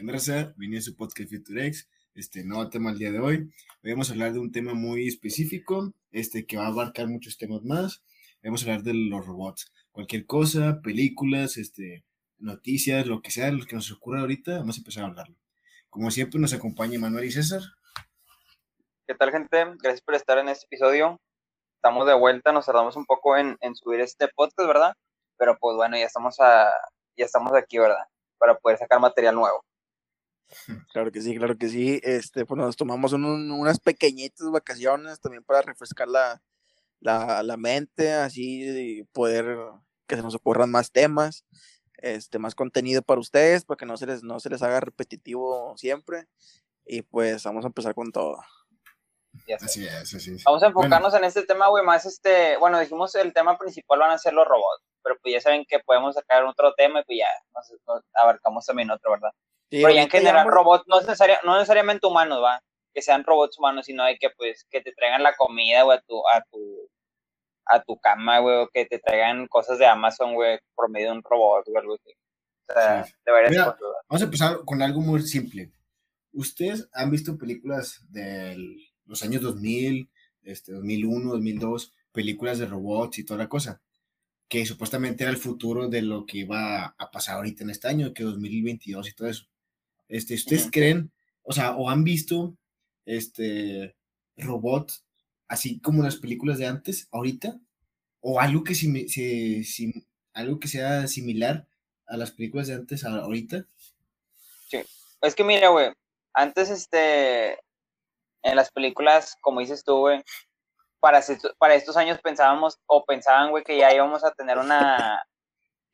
¿Qué onda, Vine a su podcast Futurex. Este nuevo tema el día de hoy. Hoy vamos a hablar de un tema muy específico, este que va a abarcar muchos temas más. Vamos a hablar de los robots. Cualquier cosa, películas, este, noticias, lo que sea, lo que nos ocurra ahorita, vamos a empezar a hablarlo. Como siempre, nos acompaña Manuel y César. ¿Qué tal, gente? Gracias por estar en este episodio. Estamos de vuelta, nos tardamos un poco en, en subir este podcast, ¿verdad? Pero pues bueno, ya estamos, a, ya estamos aquí, ¿verdad? Para poder sacar material nuevo. Claro que sí, claro que sí. Este, pues nos tomamos unas pequeñitas vacaciones también para refrescar la, la, la, mente, así poder que se nos ocurran más temas, este, más contenido para ustedes, para que no se les, no se les haga repetitivo siempre. Y pues vamos a empezar con todo. Así es, así es. Vamos a enfocarnos en este tema, güey, más este, bueno, dijimos el tema principal van a ser los robots, pero pues ya saben que podemos sacar otro tema y pues ya nos abarcamos también otro, ¿verdad? Pero ya en general, robots, no, no necesariamente humanos, va, que sean robots humanos, sino hay que, pues, que te traigan la comida, güey, a tu, a tu, a tu cama, güey, o que te traigan cosas de Amazon, güey, por medio de un robot, o algo así. O sea, de varias cosas. Vamos a empezar con algo muy simple. ¿Ustedes han visto películas de los años 2000, este, 2001, 2002, películas de robots y toda la cosa? Que supuestamente era el futuro de lo que iba a pasar ahorita en este año, que 2022 y todo eso. Este, ¿Ustedes creen, o sea, o han visto este robots así como las películas de antes, ahorita? ¿O algo que, algo que sea similar a las películas de antes ahorita? Sí, es que mira, güey, antes este, en las películas, como dices tú, güey, para, para estos años pensábamos o pensaban, güey, que ya íbamos a tener una,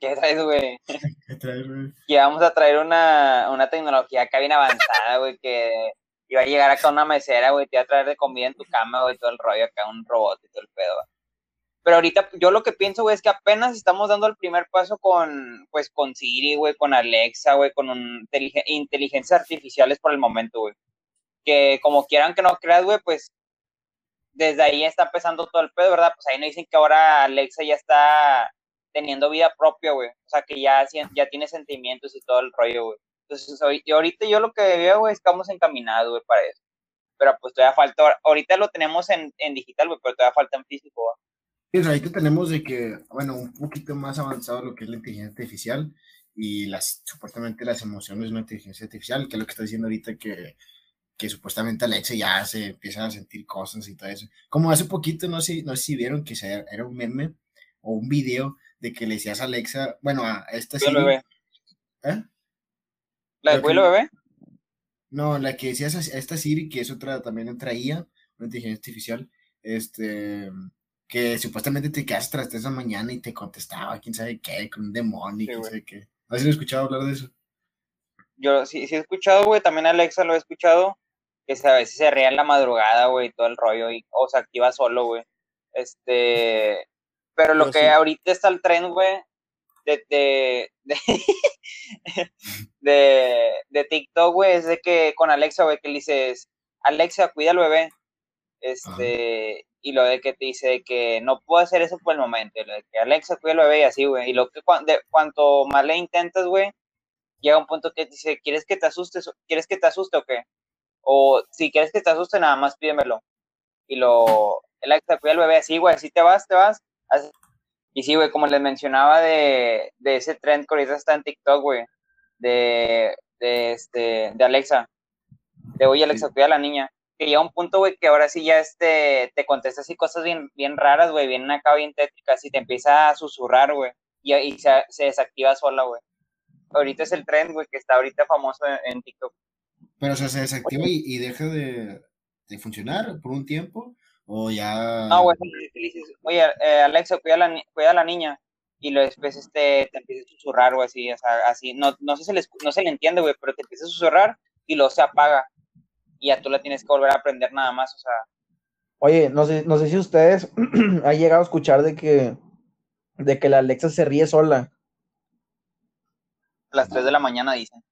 ¿Qué traes, güey? ¿Qué traes, güey? Que vamos a traer una, una tecnología acá bien avanzada, güey, que iba a llegar acá una mesera, güey, te iba a traer de comida en tu cama, güey, todo el rollo acá, un robot y todo el pedo. Pero ahorita yo lo que pienso, güey, es que apenas estamos dando el primer paso con, pues, con Siri, güey, con Alexa, güey, con un, inteligencias artificiales por el momento, güey. Que como quieran que no creas, güey, pues desde ahí está empezando todo el pedo, ¿verdad? Pues ahí no dicen que ahora Alexa ya está teniendo vida propia, güey. O sea, que ya, ya tiene sentimientos y todo el rollo, güey. Entonces, y ahorita yo lo que veo, güey, estamos encaminados, güey, para eso. Pero pues todavía falta, ahorita lo tenemos en, en digital, güey, pero todavía falta en físico, güey. Ahí que tenemos de que, bueno, un poquito más avanzado lo que es la inteligencia artificial y las, supuestamente las emociones de una inteligencia artificial, que es lo que está diciendo ahorita que, que supuestamente Alexa ya se empiezan a sentir cosas y todo eso. Como hace poquito, no sé, no sé si vieron que era un meme o un video de que le decías a Alexa, bueno, a esta Siri. Bebé. ¿Eh? ¿La de vuelo bebé? No, la que decías a esta Siri, que es otra, también traía, una inteligencia artificial, este, que supuestamente te quedas tras esa mañana y te contestaba, quién sabe qué, con un demonio, quién sabe qué. ¿Has escuchado hablar de eso? Yo sí, sí he escuchado, güey, también Alexa lo he escuchado, que a veces se ría en la madrugada, güey, todo el rollo, y, o se activa solo, güey. Este, pero lo que ahorita está el tren, güey, de, de, de, de, TikTok, güey, es de que con Alexa, güey, que le dices, Alexa, cuida al bebé. Este, y lo de que te dice que no puedo hacer eso por el momento, lo de que Alexa cuida al bebé y así, güey. Y lo que de, cuanto más le intentas, güey, llega un punto que te dice, ¿quieres que te asustes? ¿Quieres que te asuste o qué? O si quieres que te asuste, nada más pídemelo. Y lo, Alexa cuida al bebé así, güey, así te vas, te vas y sí, güey, como les mencionaba de, ese trend que ahorita está en TikTok, güey, de, este, de Alexa, de oye Alexa, cuida a la niña, que llega un punto, güey, que ahora sí ya este, te contesta así cosas bien, bien raras, güey, bien acá, bien tétricas, y te empieza a susurrar, güey, y, se, desactiva sola, güey. Ahorita es el trend, güey, que está ahorita famoso en, TikTok. Pero, o sea, se desactiva y, deja de, de funcionar por un tiempo, o ya. No, güey, oye, eh, Alexa, cuida a, la, cuida a la niña. Y luego después este, te empieza a susurrar, güey, así, o sea, así. No, no, sé si le, no se le entiende, güey, pero te empieza a susurrar y luego se apaga. Y ya tú la tienes que volver a aprender nada más, o sea. Oye, no sé, no sé si ustedes han llegado a escuchar de que, de que la Alexa se ríe sola. A las 3 de la mañana dicen.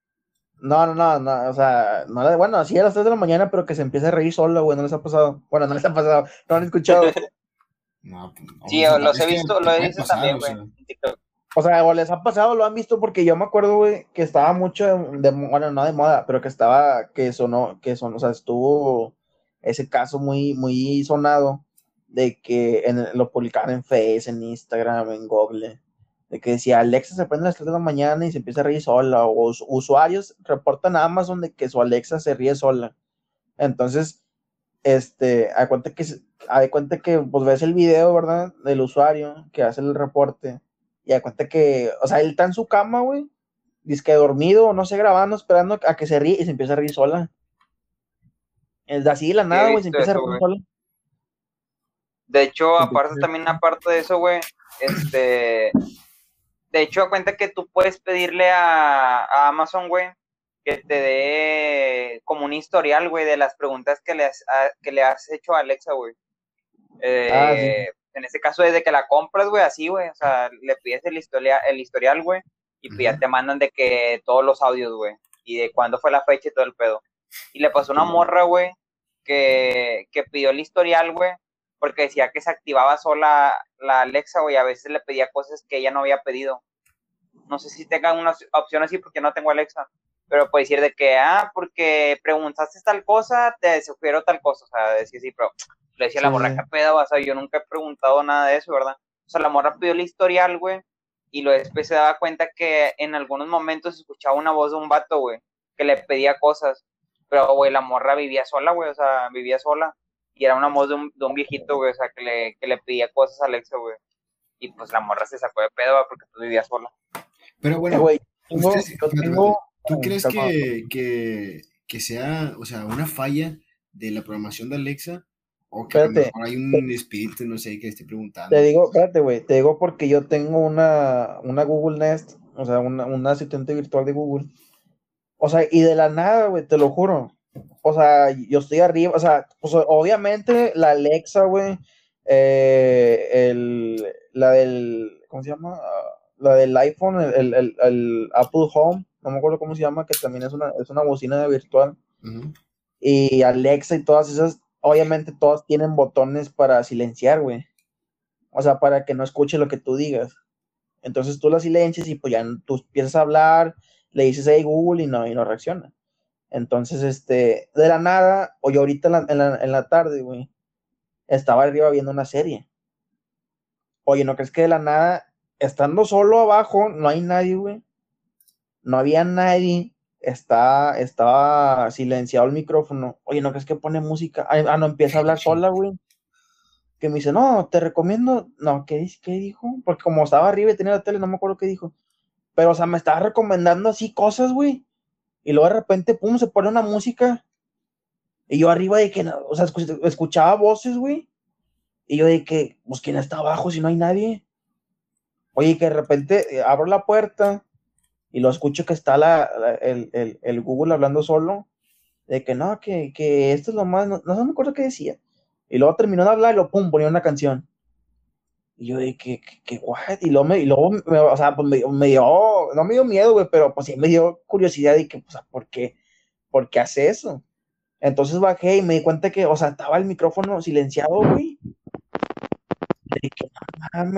No, no, no, no, o sea, no, bueno, así a las 3 de la mañana, pero que se empiece a reír solo, güey, no les ha pasado. Bueno, no les ha pasado, no han escuchado. no, pues, sí, los he visto, lo he visto también, güey, en TikTok. O sea, o les ha pasado, lo han visto, porque yo me acuerdo, güey, que estaba mucho de, bueno, no de moda, pero que estaba, que sonó, que sonó, o sea, estuvo ese caso muy, muy sonado de que en, lo publicaban en Face, en Instagram, en Google, de que decía Alexa se prende a las 3 de la mañana y se empieza a reír sola, o usuarios reportan a Amazon de que su Alexa se ríe sola. Entonces, este, hay cuenta que, hay cuenta que, pues ves el video, ¿verdad? Del usuario que hace el reporte y da cuenta que, o sea, él está en su cama, güey, dice que dormido, no sé, grabando, esperando a que se ríe y se empieza a reír sola. Es así de la nada, güey, se empieza a reír sola. De hecho, aparte también, aparte de eso, güey, este, de hecho, cuenta que tú puedes pedirle a, Amazon, güey, que te dé como un historial, güey, de las preguntas que le has, que le has hecho a Alexa, güey. Eh, ah, en ese caso, desde que la compras, güey, así, güey, o sea, le pides el historial, el historial, güey, y pues ya te mandan de que todos los audios, güey, y de cuándo fue la fecha y todo el pedo. Y le pasó una morra, güey, que, que pidió el historial, güey, porque decía que se activaba sola la Alexa, güey, a veces le pedía cosas que ella no había pedido. No sé si tengan una opción así porque no tengo Alexa, pero puede decir de que, ah, porque preguntaste tal cosa, te sugiero tal cosa, o sea, decir sí, pero le decía la morra, ¿qué pedo? O sea, yo nunca he preguntado nada de eso, ¿verdad? O sea, la morra pidió el historial, güey, y luego después se daba cuenta que en algunos momentos escuchaba una voz de un vato, güey, que le pedía cosas. Pero, güey, la morra vivía sola, güey, o sea, vivía sola. Y era una voz de un, de un viejito, güey, o sea, que le, que le pedía cosas a Alexa, güey. Y pues la morra se sacó de pedo, güey, porque tú vivías sola. Pero bueno, güey, ¿tú crees que, que, que sea, o sea, una falla de la programación de Alexa o que hay un espíritu, no sé, que esté preguntando. Te digo, espérate, güey, te digo porque yo tengo una, una Google Nest, o sea, una, una asistente virtual de Google. O sea, y de la nada, güey, te lo juro. O sea, yo estoy arriba, o sea, pues, obviamente la Alexa, güey, eh, el, la del, ¿cómo se llama? La del iPhone, el, el, el, Apple Home, no me acuerdo cómo se llama, que también es una, es una bocina virtual. Y Alexa y todas esas obviamente todos tienen botones para silenciar, güey. O sea, para que no escuche lo que tú digas. Entonces tú la silencias y pues ya tú empiezas a hablar, le dices, hey Google y no, y no reacciona. Entonces, este, de la nada, yo ahorita en la, en la, tarde, güey, estaba arriba viendo una serie. Oye, ¿no crees que de la nada, estando solo abajo, no hay nadie, güey? No había nadie está, estaba silenciado el micrófono. Oye, ¿no crees que pone música? Ah, no, empieza a hablar sola, güey. Que me dice, no, te recomiendo. No, ¿qué, ¿qué dijo? Porque como estaba arriba y tenía la tele, no me acuerdo qué dijo. Pero, o sea, me estaba recomendando así cosas, güey. Y luego de repente, pum, se pone una música. Y yo arriba de que, o sea, escuchaba voces, güey. Y yo de que, pues, ¿quién está abajo si no hay nadie? Oye, que de repente eh, abro la puerta y lo escucho que está la, el, Google hablando solo, de que no, que, esto es lo más, no, no me acuerdo qué decía. Y luego terminó de hablar y lo pum, ponía una canción. Y yo dije, que, que, what? Y luego, me, y luego o sea, pues me, dio, no me dio miedo, güey, pero pues sí me dio curiosidad y que, pues, ¿por qué? ¿Por qué hace eso? Entonces bajé y me di cuenta que, o sea, estaba el micrófono silenciado, güey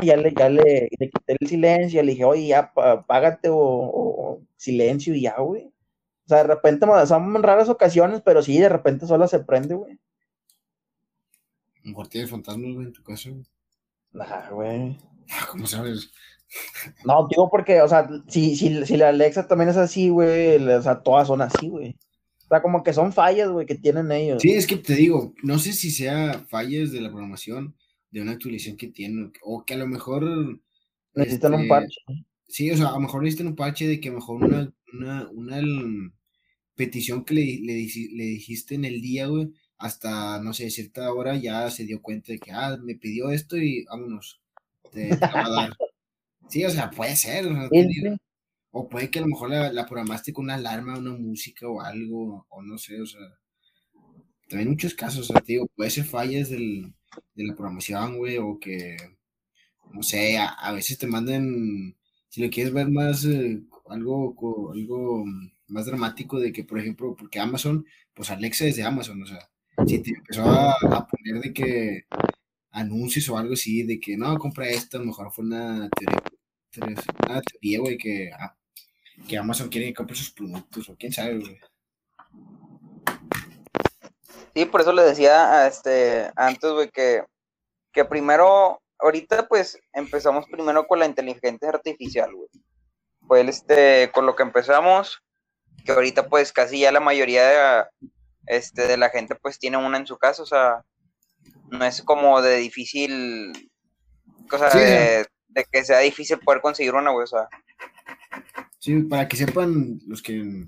ya le, ya le, quité el silencio, le dije, oye, ya, apágate o, silencio y ya, güey. O sea, de repente, son raras ocasiones, pero sí, de repente sola se prende, güey. ¿Un cuartillo de fantasmas, güey, en tu caso? Nah, güey. ¿Cómo sabes? No, digo porque, o sea, si, si, si la Alexa también es así, güey, o sea, todas son así, güey. O sea, como que son fallas, güey, que tienen ellos. Sí, es que te digo, no sé si sea fallas de la programación, de una actualización que tienen, o que a lo mejor... Necesitan un este, parche. Sí, o sea, a lo mejor necesitan un parche de que a lo mejor una, una, una petición que le, le, dijiste en el día, güey, hasta, no sé, cierta hora ya se dio cuenta de que, ah, me pidió esto y vámonos, te, va a dar. Sí, o sea, puede ser, o, puede que a lo mejor la, la, programaste con una alarma, una música o algo, o no sé, o sea, también muchos casos, o sea, te digo, puede ser fallas del, de la programación, güey, o que, no sé, a, veces te manden, si lo quieres ver más, eh, algo, algo más dramático de que, por ejemplo, porque Amazon, pues Alexa es de Amazon, o sea, si te empezó a, poner de que anuncios o algo así, de que no, compra esto, a lo mejor fue una una teoría, güey, que, ah, que Amazon quiere que compre sus productos, o quién sabe, güey. Sí, por eso le decía este, antes, güey, que, que primero, ahorita pues empezamos primero con la inteligencia artificial, güey. Fue este, con lo que empezamos, que ahorita pues casi ya la mayoría de, este, de la gente pues tiene una en su casa, o sea, no es como de difícil, cosa de, que sea difícil poder conseguir una, güey, o sea. Sí, para que sepan los que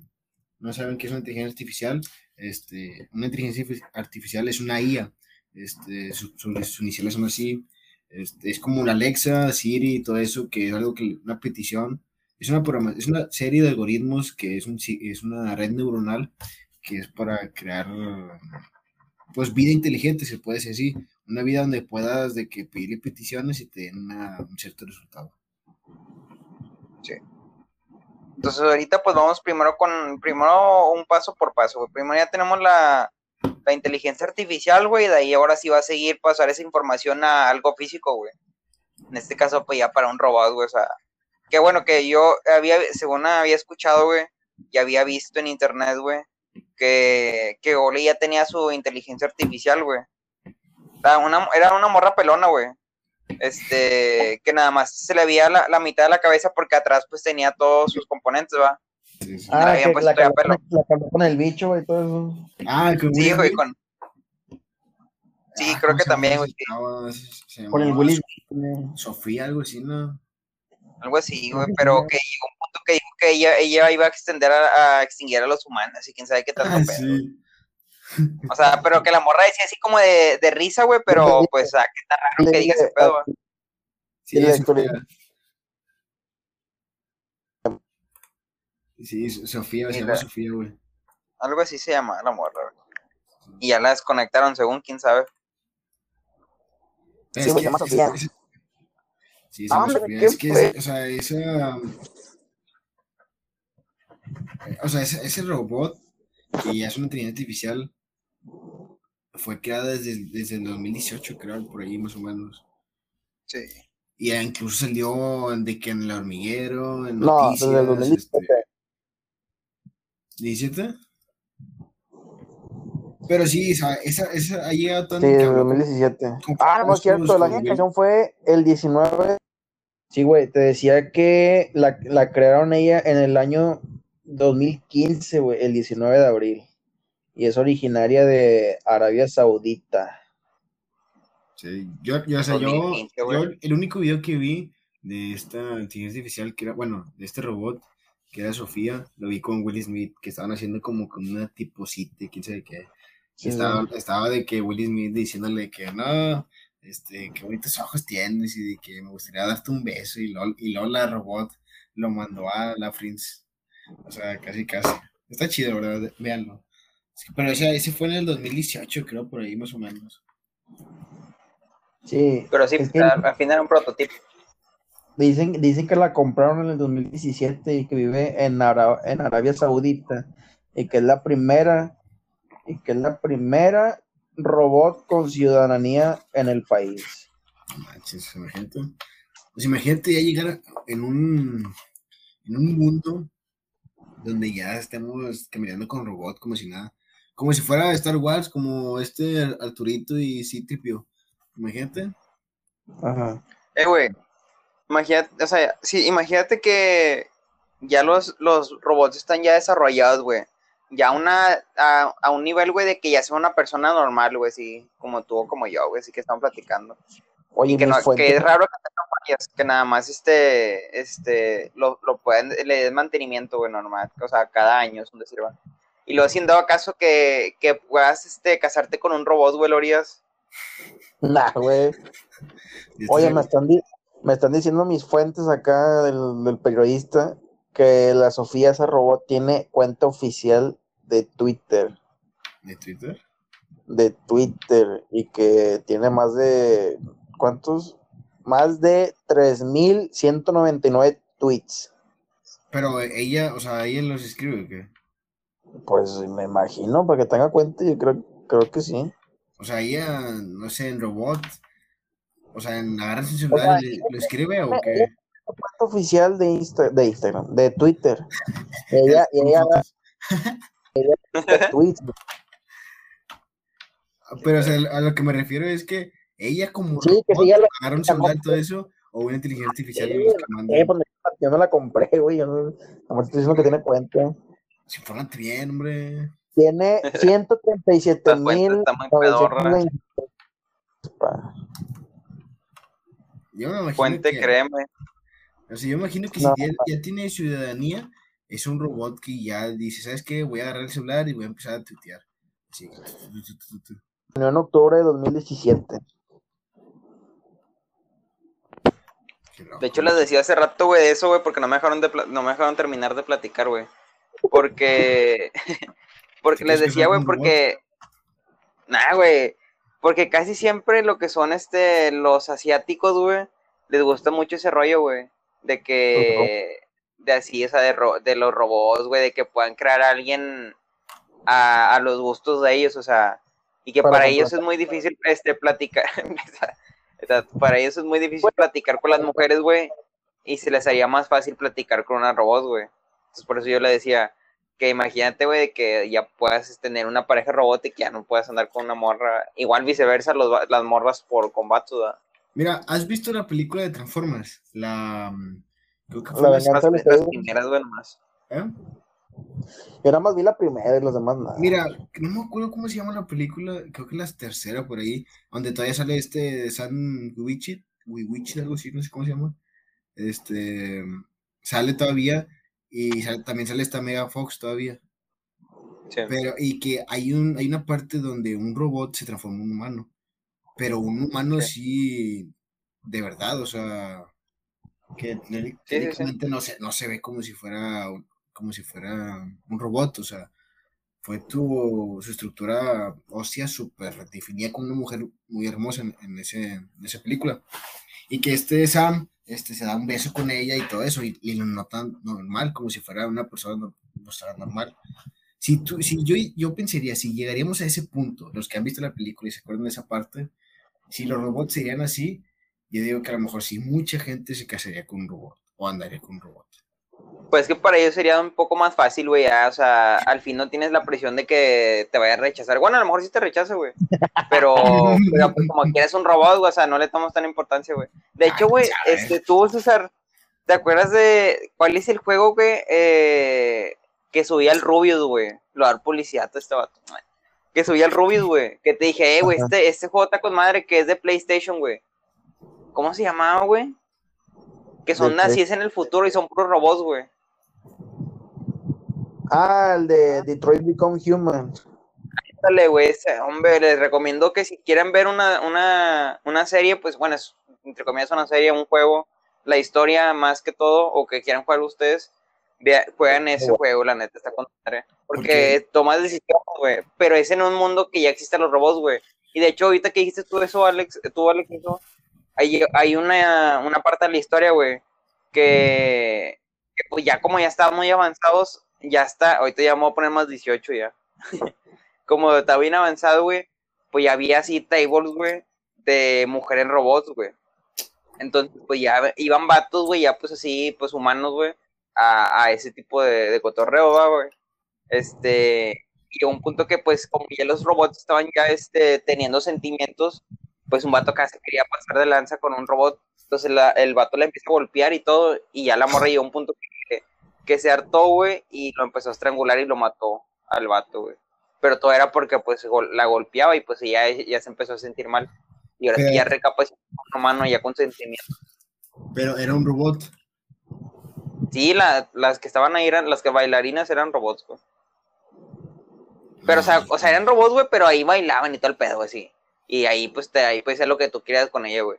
no saben qué es una inteligencia artificial, este, una inteligencia artificial es una IA, este, sus, iniciales son así, este, es como una Alexa, Siri, todo eso, que es algo que, una petición, es una, es una serie de algoritmos que es, un, es una red neuronal que es para crear pues vida inteligente, se puede decir así, una vida donde puedas de que pedirle peticiones y te den un cierto resultado. Sí. Entonces ahorita pues vamos primero con, primero un paso por paso, Primero ya tenemos la, la inteligencia artificial, güey, de ahí ahora sí va a seguir pasar esa información a algo físico, güey. En este caso, pues ya para un robot, güey, o sea, qué bueno que yo había, según había escuchado, güey, y había visto en internet, güey, que, que Oli ya tenía su inteligencia artificial, güey. Era una, era una morra pelona, güey. Este, que nada más se le veía la, mitad de la cabeza porque atrás pues tenía todos sus componentes, va. Sí, sí. Ah, que la, pelo. con el bicho, güey, todo eso. Ah, con Sí, güey, con... Sí, ah, creo que también, güey. Con el Willy. Sofía, algo así, ¿no? Algo así, güey, pero que llegó un que dijo que ella, ella iba a extender a, extinguir a los humanos, y quién sabe qué tanto ah, Sí. O sea, pero que la morra decía así como de, de risa, güey, pero pues, ah, qué tan raro que diga ese pedo, Sí, la historia. Sí, Sofía, se llama Sofía, güey. Algo así se llama la morra, güey. Y ya la desconectaron, según quién sabe. Sí, se llama Sofía. Sí, ah, es que, o sea, esa. O sea, ese, robot, que ya es una inteligencia artificial, fue creada desde, desde el 2018, creo, por ahí más o menos. Sí. Y incluso salió de que en el hormiguero, en no, noticias. Desde el 2017. Este... ¿17? Pero sí, esa, esa, esa ha llegado tanto. Sí, en 2017. Ah, no es cierto, la generación fue el 19. Sí, güey, te decía que la, la crearon ella en el año 2015, güey, el 19 de abril. Y es originaria de Arabia Saudita. Sí, yo, yo, o sea, yo, yo, el único video que vi de esta inteligencia artificial, que era, bueno, de este robot, que era Sofía, lo vi con Will Smith, que estaban haciendo como con una tiposite, quién sabe qué estaba, de que Will Smith diciéndole que no, este, qué bonitos ojos tienes y de que me gustaría darte un beso y, Lola, y Lola Robot lo mandó a la Prince. O sea, casi, casi. Está chido, ¿verdad? Véanlo. Pero o sea, ese fue en el 2018, creo, por ahí más o menos. Sí. Pero sí, al final era un prototipo. Dicen, dicen que la compraron en el 2017 y que vive en, en Arabia Saudita y que es la primera y que es la primera robot con ciudadanía en el país. Manches, imagínate. Pues imagínate ya llegar en un, en un mundo donde ya estemos caminando con robot como si nada. Como si fuera Star Wars, como este Arturito y Citripio. Imagínate. Ajá. Eh, güey. Imagínate, o sea, sí, imagínate que ya los, los robots están ya desarrollados, güey ya una, a, un nivel, güey, de que ya sea una persona normal, güey, sí, como tú o como yo, güey, sí que están platicando. Oye, que, no, que es raro que que nada más este, este, lo, lo pueden, le den mantenimiento, güey, normal, o sea, cada año es donde sirva. Y luego, si en dado caso que, que puedas, este, casarte con un robot, güey, Lorías. Nah, güey. Oye, me están, me están diciendo mis fuentes acá del, del periodista que la Sofía ese robot tiene cuenta oficial de Twitter. ¿De Twitter? De Twitter y que tiene más de ¿cuántos? Más de 3199 tweets. Pero ella, o sea, ella los escribe o qué? Pues me imagino, para que tenga cuenta, yo creo, creo que sí. O sea, ella, no sé, en robot, o sea, en agarra su celular y lo escribe o qué? cuenta oficial de, Insta, de Instagram, de Twitter. ella, ella, ella, tweets. Pero o sea, a lo que me refiero es que ella como Sí, que sí, ya lo- un celular y todo eso, o una inteligencia artificial Sí, los que manda. Eh, pues, yo no la compré, güey. Yo no, nomás estoy diciendo que tiene cuenta. Sí, infórmate bien, hombre. Tiene 137 Esta cuenta mil. Yo me imagino Fuente, que, créeme. o sea, yo imagino que No. si ya tiene ciudadanía, es un robot que ya dice, ¿sabes qué? Voy a agarrar el celular y voy a empezar a tuitear. Sí. en octubre de 2017. Qué loco. De hecho, les decía hace rato, güey, de eso, güey, porque no me dejaron de no me dejaron terminar de platicar, güey. Porque porque les ¿Quieres que decía, güey, porque nah, güey, porque casi siempre lo que son este los asiáticos, güey, les gusta mucho ese rollo, güey, de que de así, esa de, ro- de los robots, güey, de que puedan crear a alguien a, a los gustos de ellos, o sea, y que Para para, ellos es muy difícil este platicar Para ellos es muy difícil platicar con las mujeres, güey, y se les haría más fácil platicar con una robot, güey. Entonces por eso yo le decía que imagínate, güey, que ya puedas tener una pareja robot y que ya no puedas andar con una morra. Igual viceversa, los, las morras por combate, ¿verdad? Mira, ¿has visto la película de Transformers? La. mm, Creo que fue La Las, las Estrella. primeras, güey, nomás. ¿eh? Yo nada más vi la primera y los demás nada. Mira, no me acuerdo cómo se llama la película, creo que la tercera por ahí, donde todavía sale este San Wichit, Wichit, algo así, no sé cómo se llama. Este sale todavía y sale- también sale esta Mega Fox todavía. Sí. Pero, y que hay un, hay una parte donde un robot se transforma en un humano. Pero un humano sí, de verdad, o sea, que Sí, sí, sí. técnicamente no se, no se ve como si fuera un- como si fuera un robot, o sea, fue tu, su estructura ósea súper definida con una mujer muy hermosa en, en ese, en esa película. Y que este Sam este, se da un beso con ella y todo eso, y, y lo notan normal, como si fuera una persona no, normal. Si, tú, si yo, yo pensaría, si llegaríamos a ese punto, los que han visto la película y se acuerdan de esa parte, si los robots serían así, yo digo que a lo mejor sí, mucha gente se casaría con un robot o andaría con un robot. Pues que para ellos sería un poco más fácil, güey, o sea, al fin no tienes la presión de que te vaya a rechazar. Bueno, a lo mejor sí te rechaza, güey. Pero, pero pues, como que eres un robot, güey, o sea, no le tomas tan importancia, güey. De hecho, güey, Ah, ¿sabes? este, tú, César, ¿te acuerdas de cuál es el juego, güey, eh, que subía el Rubius, güey? Lo dar publicidad a este vato. Que subía el Rubius, güey. Que te dije, eh, güey, este, este juego está con madre que es de PlayStation, güey. ¿Cómo se llamaba, güey? Que son es en el futuro y son puros robots, güey. Ah, el de Detroit Become Human. Dale, güey, hombre, les recomiendo que si quieren ver una, una, una serie, pues bueno, es, entre comillas una serie, un juego, la historia más que todo, o que quieran jugar ustedes, vea- juegan ese juego, la neta, está con madre. Porque Porque- tomas decisiones, güey, pero es en un mundo que ya existen los robots, güey. Y de hecho, ahorita que dijiste tú eso, Alex, tú, Alex, eso, hay, una, una parte de la historia, güey, que, pues ya como ya estaban muy avanzados, ya está, ahorita ya me voy a poner más 18 ya. como está bien avanzado, güey, pues ya había así tables, güey, de mujeres robots, güey. Entonces, pues ya iban vatos, güey, ya pues así, pues humanos, güey, a, a ese tipo de, cotorreo, güey. Este, y a un punto que pues como ya los robots estaban ya este, teniendo sentimientos, pues un vato se quería pasar de lanza con un robot. Entonces la- el vato le empieza a golpear y todo, y ya la morra llegó a un punto que, que se hartó, güey, y lo empezó a estrangular y lo mató al vato, güey. Pero todo era porque pues la golpeaba y pues ya, ya se empezó a sentir mal. Y ahora sí ya recapacitó con mano ya con sentimiento. Pero era un robot. Sí, la- las que estaban ahí eran, las que bailarinas eran robots, güey. Pero, o sea, o sea, eran robots, güey, pero ahí bailaban y todo el pedo, güey, sí. Y ahí, pues, te, ahí puedes hacer lo que tú quieras con ella, güey.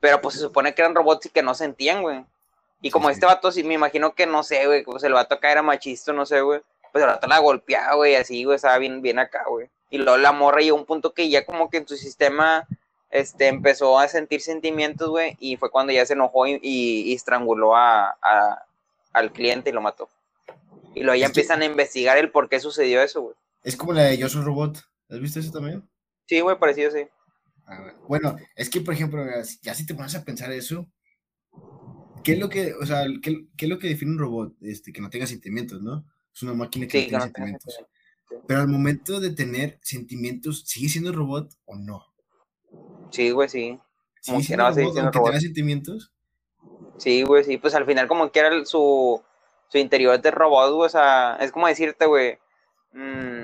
Pero, pues, se supone que eran robots y que no sentían, güey. Y como Sí, este vato, sí, me imagino que, no sé, güey, pues el vato acá era machista, no sé, güey. Pues el vato la golpeaba, güey, así, güey, estaba bien, bien acá, güey. Y luego la morra llegó a un punto que ya como que en su sistema, este, empezó a sentir sentimientos, güey, y fue cuando ya se enojó y, y- y estranguló a, a- al cliente y lo mató. Y luego ya Es que- empiezan a investigar el por qué sucedió eso, güey. Es como la de Yo soy robot. ¿Has visto eso también? Sí, güey, parecido, sí. Bueno, es que, por ejemplo, ya si te pones a pensar eso, ¿Qué es lo que, o sea, qué, qué es lo que define un robot? Este, que no tenga sentimientos, ¿no? Es una máquina que no tiene sentimientos. Pero al momento de tener sentimientos, ¿sigue siendo robot o no? Sí, güey, sí. Como que no, robot, aunque tenga sentimientos. Sí, güey, sí. Pues al final, como que era su, su interior de robot, güey. O sea, es como decirte, güey. Mmm,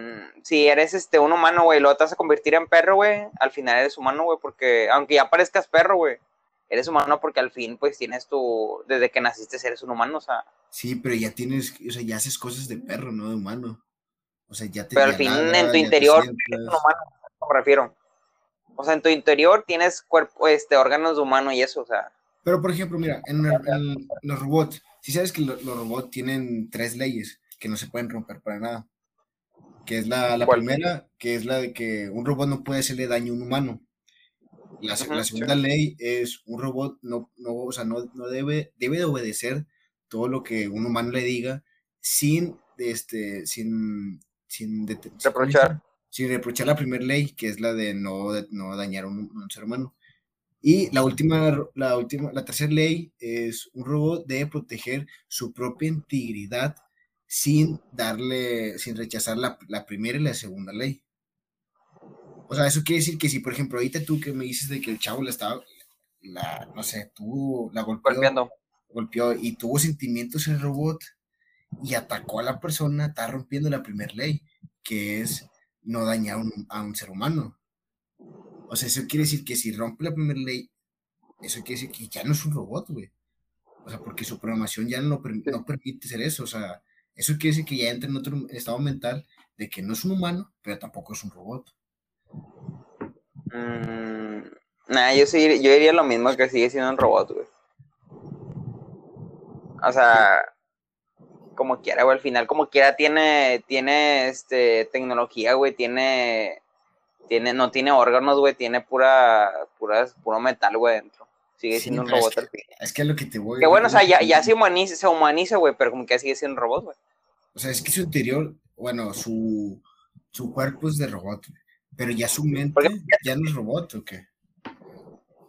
si eres este un humano, güey, lo te vas a convertir en perro, güey. Al final eres humano, güey, porque aunque ya parezcas perro, güey, eres humano porque al fin, pues tienes tu. Desde que naciste eres un humano, o sea. Sí, pero ya tienes, o sea, ya haces cosas de perro, no de humano. O sea, ya te. Pero al fin, en tu interior, eres un humano, me refiero. O sea, en tu interior tienes cuerpo, este, órganos de humano y eso, o sea. Pero, por ejemplo, mira, en, los robots, si sabes que los robots tienen tres leyes que no se pueden romper para nada. Que es la, la primera, que es la de que un robot no puede hacerle daño a un humano. La, la segunda ley es un robot no, no, o sea, no, no, debe, debe de obedecer todo lo que un humano le diga sin, este, sin, sin reprochar. Sin reprochar la primera ley, que es la de no, no dañar a un, un ser humano. Y la última, la última, la tercera ley es un robot debe proteger su propia integridad sin darle, sin rechazar la, la, primera y la segunda ley. O sea, eso quiere decir que si, por ejemplo, ahorita tú que me dices de que el chavo le estaba, la, no sé, tú la golpeó, golpeó y tuvo sentimientos el robot y atacó a la persona, está rompiendo la primera ley, que es no dañar a un ser humano. O sea, eso quiere decir que si rompe la primera ley, eso quiere decir que ya no es un robot, güey. O sea, porque su programación ya no, no permite ser eso. O sea, eso quiere decir que ya entra en otro estado mental de que no es un humano, pero tampoco es un robot. Mm, yo, sí, yo diría lo mismo que sigue siendo un robot, güey. O sea, como quiera, güey, al final, como quiera, tiene, tiene este, tecnología, güey, tiene tiene, no tiene órganos, güey, tiene pura, pura, puro metal, güey, dentro. Sigue siendo un robot. Es que es lo que te voy Que bueno, o sea, ya, ya se humaniza, se humaniza, güey, pero como que sigue siendo un robot, güey. O sea, es que su interior, bueno, su, su cuerpo es de robot, pero ya su mente ya no es robot, ¿o qué?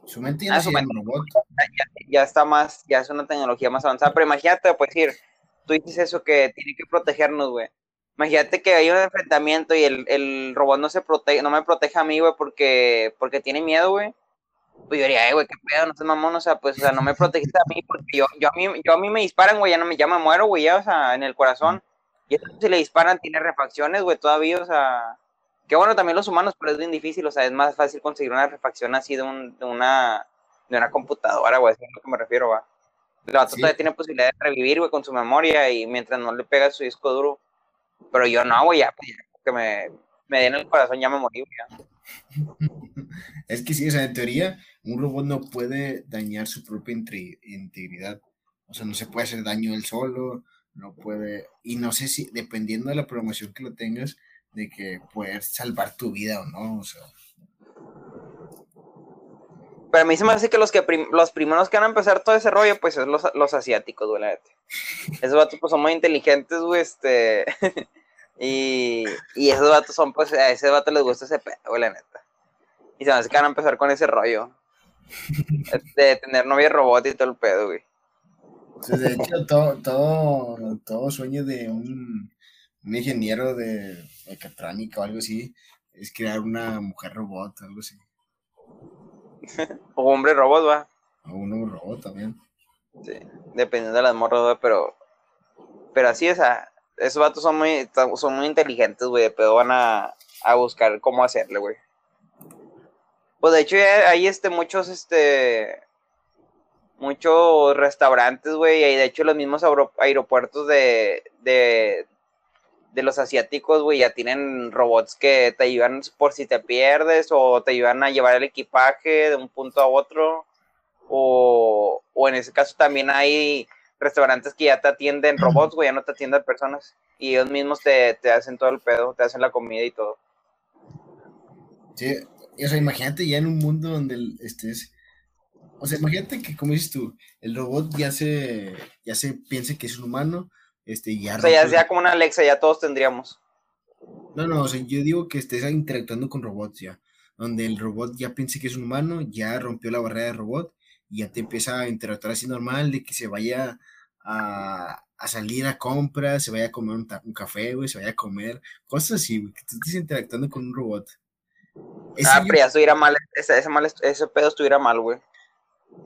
Su mente ya ah, no es robot. Ya, ya, está más, ya es una tecnología más avanzada, pero imagínate, pues decir, tú dices eso que tiene que protegernos, güey. Imagínate que hay un enfrentamiento y el, el robot no se protege, no me protege a mí, güey, porque, porque tiene miedo, güey. Pues yo diría, eh, güey, qué pedo, no sé, mamón, o sea, pues, o sea, no me protegiste a mí, porque yo, yo, a mí, yo a mí me disparan, güey, ya no me, ya me muero, güey, ya, o sea, en el corazón. Y entonces si le disparan, tiene refacciones, güey, todavía, o sea, que bueno, también los humanos, pero es bien difícil, o sea, es más fácil conseguir una refacción así de, un, de una, de una computadora, güey, es a lo que me refiero, va. El vato todavía tiene posibilidad de revivir, güey, con su memoria y mientras no le pega su disco duro, pero yo no, güey, ya, pues, que me, me den el corazón, ya me morí, ya. Es que sí, o sea, en teoría, un robot no puede dañar su propia integridad. O sea, no se puede hacer daño él solo, no puede. Y no sé si, dependiendo de la programación que lo tengas, de que puedes salvar tu vida o no, o sea. Pero a mí se me hace que los que los primeros que van a empezar todo ese rollo, pues es los, los asiáticos, güey, la Esos vatos pues son muy inteligentes, güey, este. y, y esos vatos son, pues, a ese vato les gusta ese pedo, güey, la neta. Y se me hace que van a empezar con ese rollo. de tener novia robot y todo el pedo, güey. de hecho, todo, todo, todo sueño de un, un ingeniero de mecatrónica o algo así es crear una mujer robot, algo así. o hombre robot, va. O un hombre robot también. Sí, dependiendo de las morras, pero. Pero así es, esos vatos son muy, son muy inteligentes, güey, pero van a, a buscar cómo hacerle, güey. Pues de hecho hay este, muchos, este, muchos restaurantes, güey, y de hecho los mismos aeropuertos de, de, de los asiáticos, güey, ya tienen robots que te ayudan por si te pierdes o te ayudan a llevar el equipaje de un punto a otro. O, o en ese caso también hay restaurantes que ya te atienden robots, güey, ya no te atienden personas. Y ellos mismos te, te hacen todo el pedo, te hacen la comida y todo. Sí, o sea, imagínate ya en un mundo donde estés. O sea, imagínate que, como dices tú, el robot ya se, ya se piense que es un humano, este, ya. O sea, ya sea como una Alexa, ya todos tendríamos. No, no, o sea, yo digo que estés interactuando con robots ya, donde el robot ya piense que es un humano, ya rompió la barrera de robot y ya te empieza a interactuar así normal, de que se vaya a, a salir a compras, se vaya a comer un, un café, güey, se vaya a comer, cosas así, güey, que tú estés interactuando con un robot. Ese ah, pero ya estuviera mal, ese, ese, mal, ese pedo estuviera mal, güey.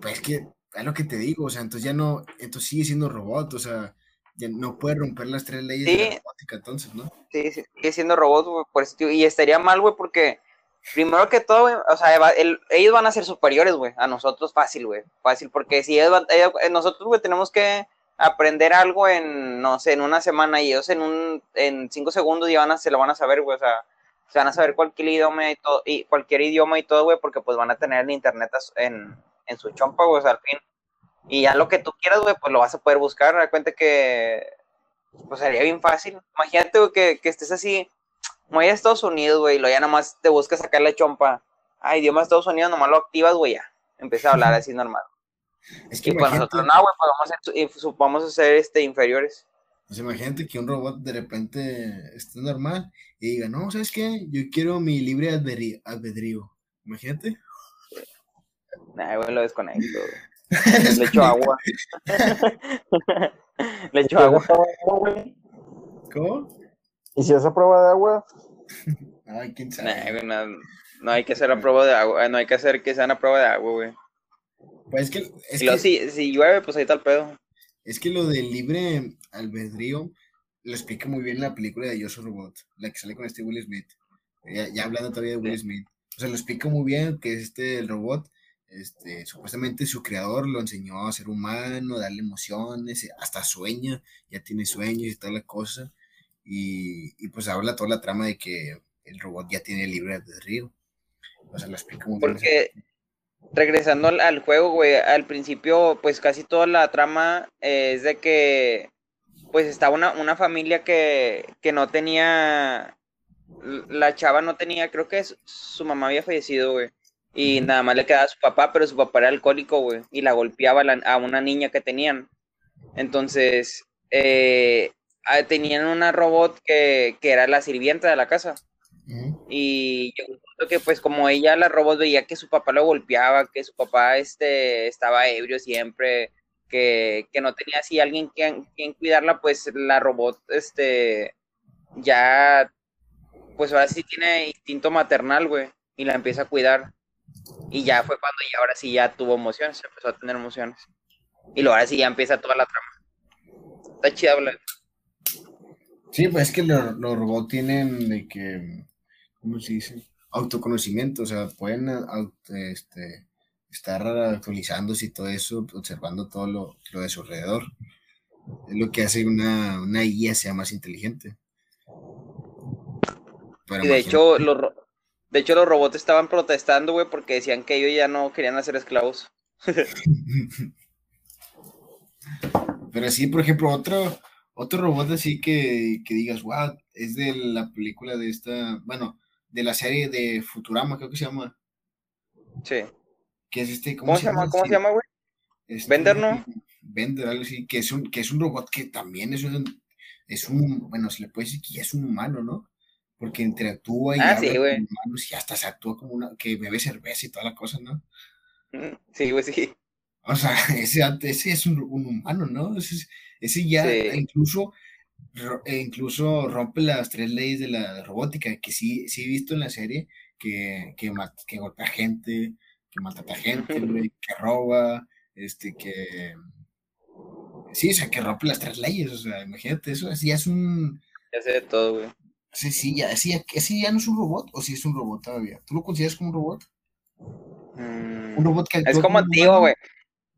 Pues es que, es lo que te digo, o sea, entonces ya no, entonces sigue siendo robot, o sea, ya no puede romper las tres leyes de la robótica, entonces, ¿no? Sí, sí, sigue siendo robot, güey, por eso, y estaría mal, güey, porque primero que todo, güey, o sea, ellos van a ser superiores, güey, a nosotros fácil, güey, fácil, porque si ellos, eh, nosotros, güey, tenemos que aprender algo en, no sé, en una semana y ellos en un, en cinco segundos ya van a, se lo van a saber, güey, o sea, se van a saber cualquier idioma y todo, y cualquier idioma y todo, güey, porque pues van a tener el internet en, en su chompa, güey, o sea, al fin. Y ya lo que tú quieras, güey, pues lo vas a poder buscar. Da cuenta que, pues sería bien fácil. Imagínate, güey, que, que estés así, muy a Estados Unidos, güey, y lo ya nomás te buscas sacar la chompa. Ah, idioma de Estados Unidos, nomás lo activas, güey, ya. Empieza a hablar así normal. Es que y pues nosotros no, güey, pues vamos a, ser, vamos a ser este, inferiores. Pues imagínate que un robot de repente esté normal y diga, no, ¿sabes qué? Yo quiero mi libre albedrío. Imagínate. Nah, güey, lo desconecto. Le echo agua. Le echo agua. ¿Cómo? ¿Y si es a prueba de agua? Ay, quién sabe. no, no, hay que hacer a prueba de agua, no hay que hacer que sean a prueba de agua, güey. Pues es que. Es que... Si, si llueve, pues ahí está el pedo. Es que lo del libre albedrío lo explica muy bien la película de Yo Soy Robot, la que sale con este Will Smith. Ya, hablando todavía de Will Smith. O sea, lo explica muy bien que este el robot, este, supuestamente su creador lo enseñó a ser humano, darle emociones, hasta sueña, ya tiene sueños y toda la cosa. Y, y pues habla toda la trama de que el robot ya tiene libre albedrío. O sea, lo explica muy bien. Porque regresando al, juego, güey, al principio, pues casi toda la trama es de que, pues estaba una, una familia que, que no tenía, la chava no tenía, creo que su mamá había fallecido, güey. Y nada más le quedaba a su papá, pero su papá era alcohólico, güey. Y la golpeaba a una niña que tenían. Entonces, eh, tenían una robot que, que, era la sirvienta de la casa. Y yo creo que pues como ella la robot veía que su papá lo golpeaba, que su papá este, estaba ebrio siempre, que, que no tenía así alguien quien, quien cuidarla, pues la robot este ya pues ahora sí tiene instinto maternal, güey, y la empieza a cuidar. Y ya fue cuando ya ahora sí ya tuvo emociones, empezó a tener emociones. Y luego ahora sí ya empieza toda la trama. Está chida hablar. Sí, pues es que los, los robots tienen de que ¿cómo se dice? Autoconocimiento, o sea, pueden este, estar actualizándose y todo eso, observando todo lo, de su alrededor. Es lo que hace una, una IA sea más inteligente. y de hecho, los, de hecho, los robots estaban protestando, güey, porque decían que ellos ya no querían hacer esclavos. Pero sí, por ejemplo, otro, otro robot así que, que digas, wow, es de la película de esta, bueno, de la serie de Futurama, creo que se llama. Sí. Que es este, ¿cómo, se llama? ¿Cómo se llama, güey? Este, Vender, ¿no? Vender, algo así, que es un, que es un robot que también es un, es un, bueno, se le puede decir que ya es un humano, ¿no? Porque interactúa y ah, habla con humanos y hasta se actúa como una, que bebe cerveza y toda la cosa, ¿no? Mm, sí, güey, sí. O sea, ese, ese es un, un humano, ¿no? Ese, ese ya incluso e incluso rompe las tres leyes de la robótica, que sí, sí he visto en la serie que, que, que golpea gente, que maltrata gente, que roba, este, que... Sí, o sea, que rompe las tres leyes, o sea, imagínate, eso así es un... Ya sé de todo, güey. Sí, sí, ya, sí, sí, ya no es un robot, o sí es un robot todavía. ¿Tú lo consideras como un robot? un robot que... Es como tío, güey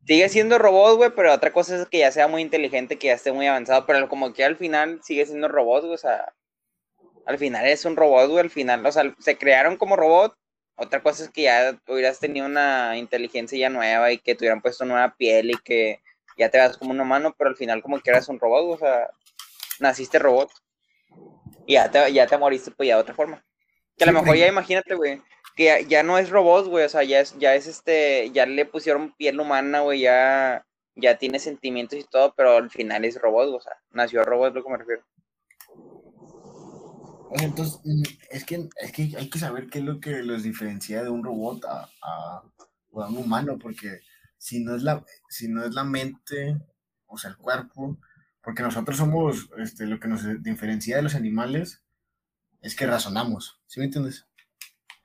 sigue siendo robot, güey, pero otra cosa es que ya sea muy inteligente, que ya esté muy avanzado, pero como que al final sigue siendo robot, güey, o sea, al final es un robot, güey, al final, o sea, se crearon como robot, otra cosa es que ya hubieras tenido una inteligencia ya nueva y que te hubieran puesto nueva piel y que ya te vas como un humano, pero al final como que eras un robot, o sea, naciste robot y ya te, ya te moriste pues ya de otra forma. Que a lo mejor ya imagínate, güey, que ya, no es robot, güey, o sea, ya es, ya es este, ya le pusieron piel humana, güey, ya, ya tiene sentimientos y todo, pero al final es robot, o sea, nació robot, es lo que me refiero. Entonces, mm, es que, es que hay que saber qué es lo que los diferencia de un robot a, a, un humano, porque si no es la, si no es la mente, o sea, el cuerpo, porque nosotros somos, este, lo que nos diferencia de los animales es que razonamos, ¿sí me entiendes?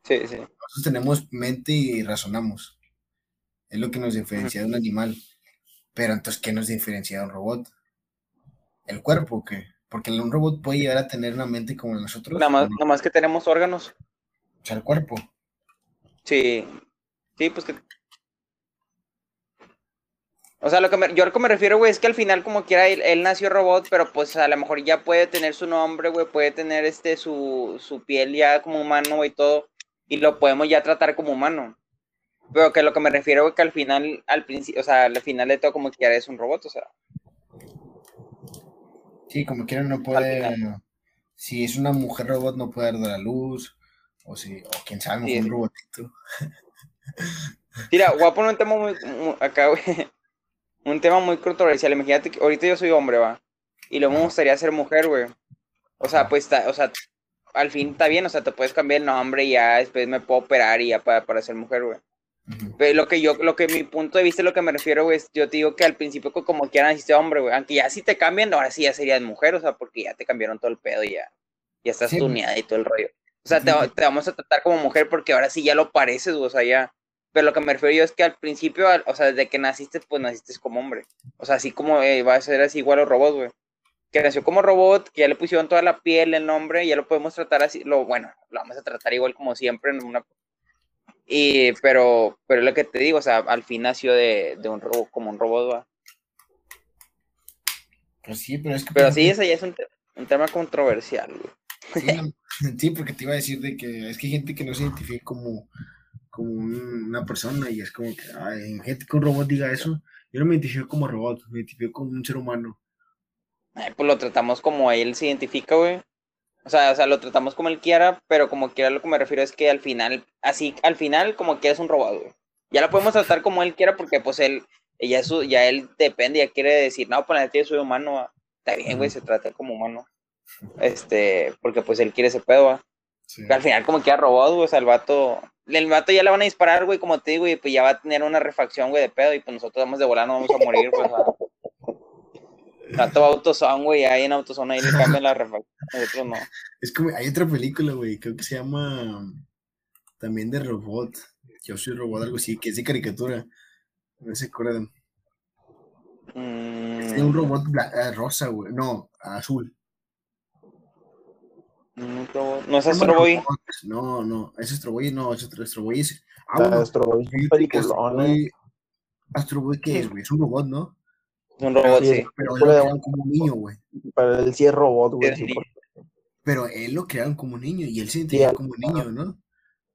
Sí, sí. Nosotros tenemos mente y razonamos. Es lo que nos diferencia de un animal. Pero entonces, ¿qué nos diferencia de un robot? ¿El cuerpo qué? Porque un robot puede llegar a tener una mente como nosotros. Nada más, nada más que tenemos órganos. O sea, el cuerpo. Sí. Sí, pues que. O sea, lo que me, yo a lo que me refiero, güey, es que al final, como quiera, él, él, nació robot, pero pues a lo mejor ya puede tener su nombre, güey, puede tener este su, su piel ya como humano y todo, y lo podemos ya tratar como humano. Pero que lo que me refiero, güey, que al final, al principio, o sea, al final de todo, como quiera, es un robot, o sea. Sí, como quiera, no puede. Si es una mujer robot, no puede dar la luz, o si, o quién sabe, sí. un robotito. Mira, voy a poner un tema muy, muy acá, güey un tema muy controversial. Imagínate que ahorita yo soy hombre, va. Y luego me gustaría ser mujer, güey. O sea, pues, o sea, al fin está bien, o sea, te puedes cambiar el nombre y ya después me puedo operar y ya para, para ser mujer, güey. Pero lo que yo, lo que mi punto de vista, lo que me refiero, güey, es, yo te digo que al principio como quieran naciste hombre, güey. Aunque ya si te cambian, ahora sí ya serías mujer, o sea, porque ya te cambiaron todo el pedo y ya, ya estás sí. tuneada y todo el rollo. O sea, te, te, vamos a tratar como mujer porque ahora sí ya lo pareces, güey, o sea, ya, pero lo que me refiero yo es que al principio, o sea, desde que naciste, pues naciste como hombre. O sea, así como eh, va a ser así igual los robots, güey. Que nació como robot, que ya le pusieron toda la piel, el nombre, ya lo podemos tratar así. Lo, bueno, lo vamos a tratar igual como siempre en una. Y, pero, pero lo que te digo, o sea, al fin nació de, de un robot, como un robot, va. Pues sí, pero es que. Pero sí, ese ya es un, un tema controversial, güey. Sí, sí, porque te iba a decir de que es que hay gente que no se identifica como como una persona y es como que ay, gente que un robot diga eso. Yo no me identifico como robot, me identifico como un ser humano. Ay, pues lo tratamos como él se identifica, güey. O sea, o sea, lo tratamos como él quiera, pero como quiera lo que me refiero es que al final, así, al final como que es un güey. Ya lo podemos tratar como él quiera porque pues él, ya, su, ya él depende, ya quiere decir, no, pues la yo soy humano, está bien, güey, se trata como humano. Este, porque pues él quiere ese pedo, ¿va? Sí. Al final como que era robot, güey, o sea, el vato, el vato ya le van a disparar, güey, como te digo, y pues ya va a tener una refacción, güey, de pedo, y pues nosotros vamos de volar, no vamos a morir, pues. El vato va a AutoZone, güey, ahí en AutoZone ahí le cambian la refacción, no. Es como, hay otra película, güey, creo que se llama también de robot, yo soy robot, algo así, que es de caricatura, no se acuerdan. Mm. Es de un robot rosa, güey, no, azul. No es Astro Boy. No, no, es Astro Boy, no, es Astro Boy. Es, ah, Astro Boy es un peliculón. Astro Boy, ¿qué es, güey? Es un robot, ¿no? Un robot, sí. sí. Pero lo crearon como un niño, güey. Para él sí es robot, güey. Sí. Pero él lo crearon como un niño y él se identifica sí, como un niño, ¿no?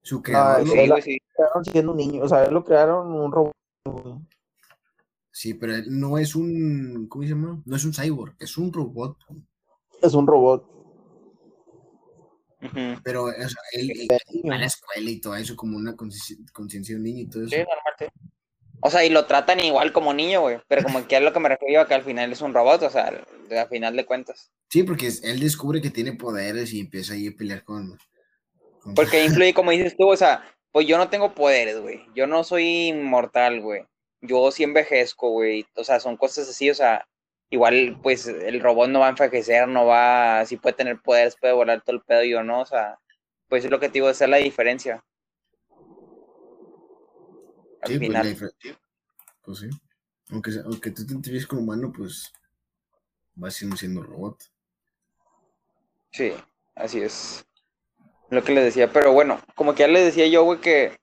Su creador. Ah, sí, lo crearon siendo un niño, o sea, él lo crearon un robot. Sí, pero él no es un, ¿cómo se llama? No es un cyborg, es un robot. Es un robot. Uh -huh. Pero o sea, él, él, va a la escuela y todo eso, como una conciencia de un niño y todo eso. Sí, normal, sí. O sea, y lo tratan igual como niño, güey. Pero como que es lo que me refiero a que al final es un robot, o sea, al final de cuentas. Sí, porque él descubre que tiene poderes y empieza ahí a pelear con. con... Porque influye, como dices tú, o sea, pues yo no tengo poderes, güey. Yo no soy inmortal, güey. Yo sí envejezco, güey. O sea, son cosas así, o sea, igual pues el robot no va a envejecer, no va, si puede tener poderes, puede volar todo el pedo y yo no, o sea, pues es lo que te digo, esa es la diferencia. Al sí, final. Pues, pues, sí, aunque, aunque tú te entiendes como humano, pues vas siendo, siendo robot. Sí, así es. Lo que le decía, pero bueno, como que ya le decía yo, güey, que,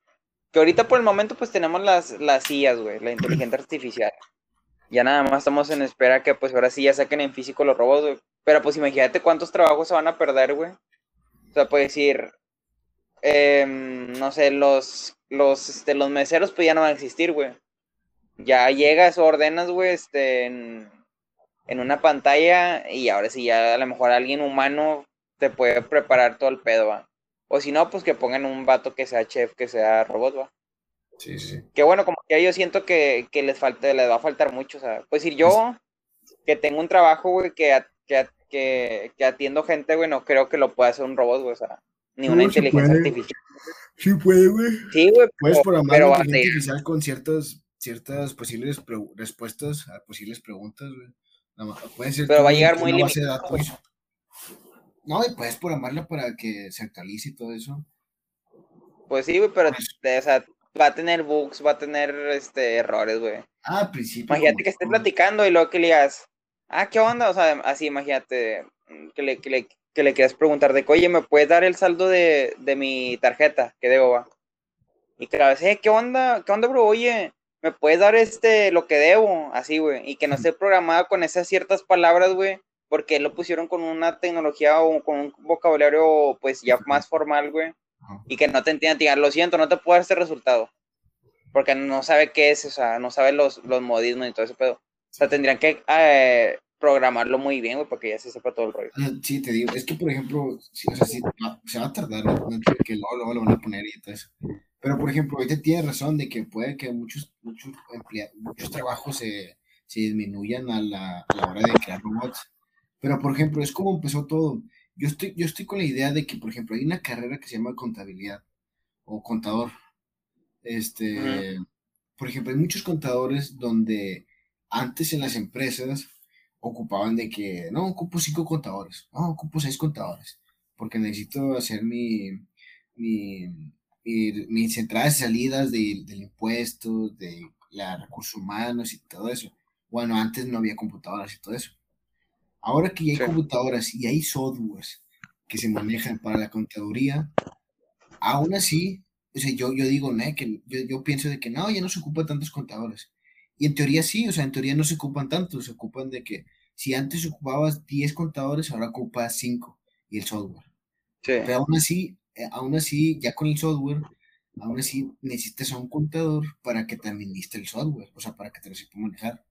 que ahorita por el momento pues tenemos las, las IAs, güey, la inteligencia artificial ya nada más estamos en espera que pues ahora sí ya saquen en físico los robots, güey. Pero pues imagínate cuántos trabajos se van a perder, güey. O sea, puede decir, eh, no sé, los, los, este, los meseros pues ya no van a existir, güey. Ya llegas ordenas, güey, este, en, en una pantalla y ahora sí ya a lo mejor alguien humano te puede preparar todo el pedo, va. O si no, pues que pongan un vato que sea chef, que sea robot, va. Sí, sí. Que bueno, como que yo siento que, que les falta, les va a faltar mucho, o sea, pues decir, yo que tengo un trabajo, güey, que, que, que, que, atiendo gente, güey, no creo que lo pueda hacer un robot, güey, o sea, ni una inteligencia artificial. Sí puede, güey. Sí, güey. Puedes programar pero, inteligencia artificial con ciertas ciertas posibles respuestas a posibles preguntas, güey. Puede ser Pero va a llegar muy limitado. No, y puedes programarla para que se actualice y todo eso. Pues sí, güey, pero pues o sea, va a tener bugs, va a tener este errores, güey. Ah, al principio. Imagínate que estés platicando y luego que le digas, ah, ¿qué onda? O sea, así, imagínate que le, que le, que le quieras preguntar de, oye, ¿me puedes dar el saldo de, de mi tarjeta que debo, va? Y que la vez, eh, ¿qué onda? ¿Qué onda, bro? Oye, ¿me puedes dar este, lo que debo? Así, güey. Y que no esté programado con esas ciertas palabras, güey, porque lo pusieron con una tecnología o con un vocabulario, pues, ya más formal, güey. Y que no te entiendan, lo siento, no te puedo dar este resultado. Porque no sabe qué es, o sea, no sabe los, los modismos y todo ese pedo. O sea, tendrían que eh, programarlo muy bien, güey, porque ya se sepa todo el rollo. Ah, sí, te digo, es que, por ejemplo, o sea, sí, se va a tardar, ¿no? que luego, lo van a poner y todo eso. Pero, por ejemplo, ahorita tiene razón de que puede que muchos, muchos, muchos trabajos se, se disminuyan a la, a la hora de crear robots. Pero, por ejemplo, es como empezó todo. Yo estoy, yo estoy con la idea de que, por ejemplo, hay una carrera que se llama contabilidad o contador. Este, por ejemplo, hay muchos contadores donde antes en las empresas ocupaban de que, no, ocupo cinco contadores, no, ocupo seis contadores, porque necesito hacer mi, mi, mis entradas y salidas de, del impuesto, de la recursos humanos y todo eso. Bueno, antes no había computadoras y todo eso. Ahora que ya hay computadoras y hay softwares que se manejan para la contaduría, aún así, o sea, yo, yo digo, ¿no? que yo, yo, pienso de que no, ya no se ocupan tantos contadores. Y en teoría sí, o sea, en teoría no se ocupan tantos, se ocupan de que si antes ocupabas 10 contadores, ahora ocupas 5 y el software. Pero aún así, eh, aún así, ya con el software, aún así necesitas a un contador para que te administre el software, o sea, para que te lo sepa manejar.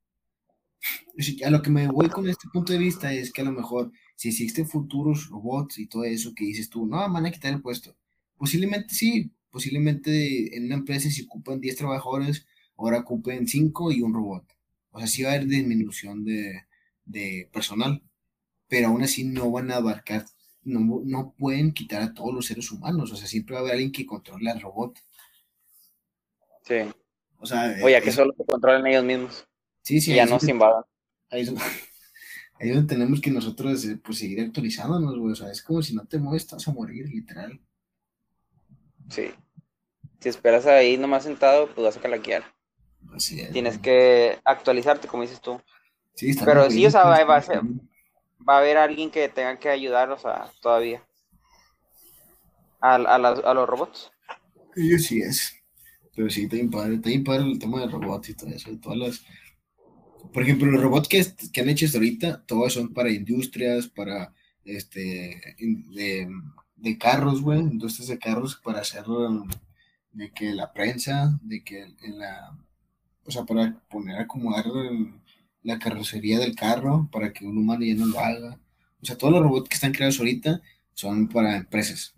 A lo que me voy con este punto de vista es que a lo mejor, si existen futuros robots y todo eso que dices tú, no, van a quitar el puesto. Posiblemente sí, posiblemente en una empresa si ocupan 10 trabajadores, ahora ocupen 5 y un robot. O sea, sí va a haber disminución de, de personal, pero aún así no van a abarcar, no, no pueden quitar a todos los seres humanos, o sea, siempre va a haber alguien que controle al robot. Sí. O sea, Oye, que solo se controlen ellos mismos. Sí, sí. Y ya no se invadan. Ahí es, ahí donde tenemos que nosotros eh, pues, seguir actualizándonos, güey. O sea, es como si no te mueves, estás a morir, literal. Sí. Si esperas ahí nomás sentado, pues vas a calaquear. Así es. Tienes que actualizarte, como dices tú. Sí, está Pero sí, o sea, va, va, a ser, va a haber alguien que tenga que ayudar, o sea, todavía. A, a, a los robots. Sí, sí es. Pero sí, está bien padre, está bien padre el tema de robots y todo eso, y todas las por ejemplo, los robots que, que han hecho hasta ahorita, todos son para industrias, para este, de, de carros, güey, industrias de carros para hacer de que la prensa, de que en la, o sea, para poner, acomodar la carrocería del carro para que un humano ya no lo haga. O sea, todos los robots que están creados ahorita son para empresas,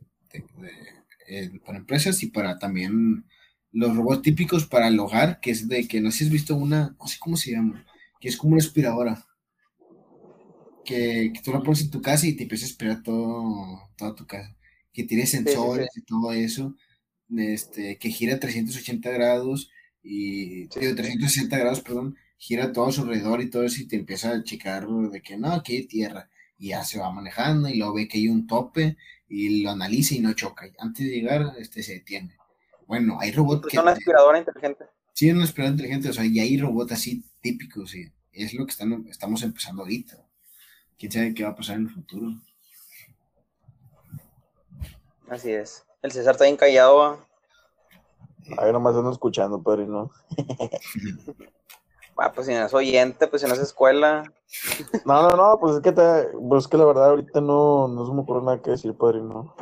eh, para empresas y para también los robots típicos para el hogar, que es de que no sé si has visto una, no sé cómo se llama, que es como una aspiradora. Que, que, tú la pones en tu casa y te empieza a aspirar todo, toda tu casa. Que tiene sensores y todo eso. Este, que gira 380 grados y 360 grados, perdón, gira todo a su alrededor y todo eso y te empieza a checar de que no, aquí hay tierra y ya se va manejando y luego ve que hay un tope y lo analiza y no choca. Y antes de llegar, este se detiene. Bueno, hay robots que... Es una aspiradora inteligente. Sí, una aspiradora inteligente, o sea, y hay robots así típicos, y es lo que están, estamos empezando ahorita. Quién sabe qué va a pasar en el futuro. Así es. El César está bien callado. Ahí nomás ando escuchando, padrino. ah, pues si no es oyente, pues si no es escuela. No, no, no, pues es que, te, pues que la verdad ahorita no, no se me ocurre nada que decir, padrino.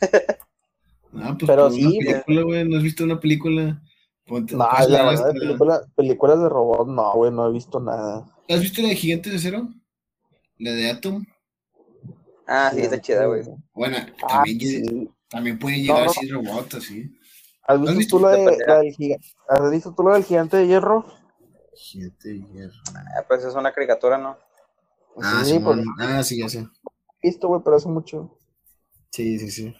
no, pues Pero sí. Película, ¿No has visto una película? no, la verdad, películas de robot, no, güey, no he visto nada. ¿Has visto la de Gigantes de Acero? La de Atom. Ah, sí, está chida, güey. Bueno, ah, también, también puede llegar así robots, así. ¿Has visto, tú la, de, la del gigante? ¿Has visto tú la del gigante de hierro? De hierro. Ah, pues es una caricatura, ¿no? Ah, sí, pues, ah, sí, ya sé. Visto, güey, pero hace mucho. Sí, sí, sí.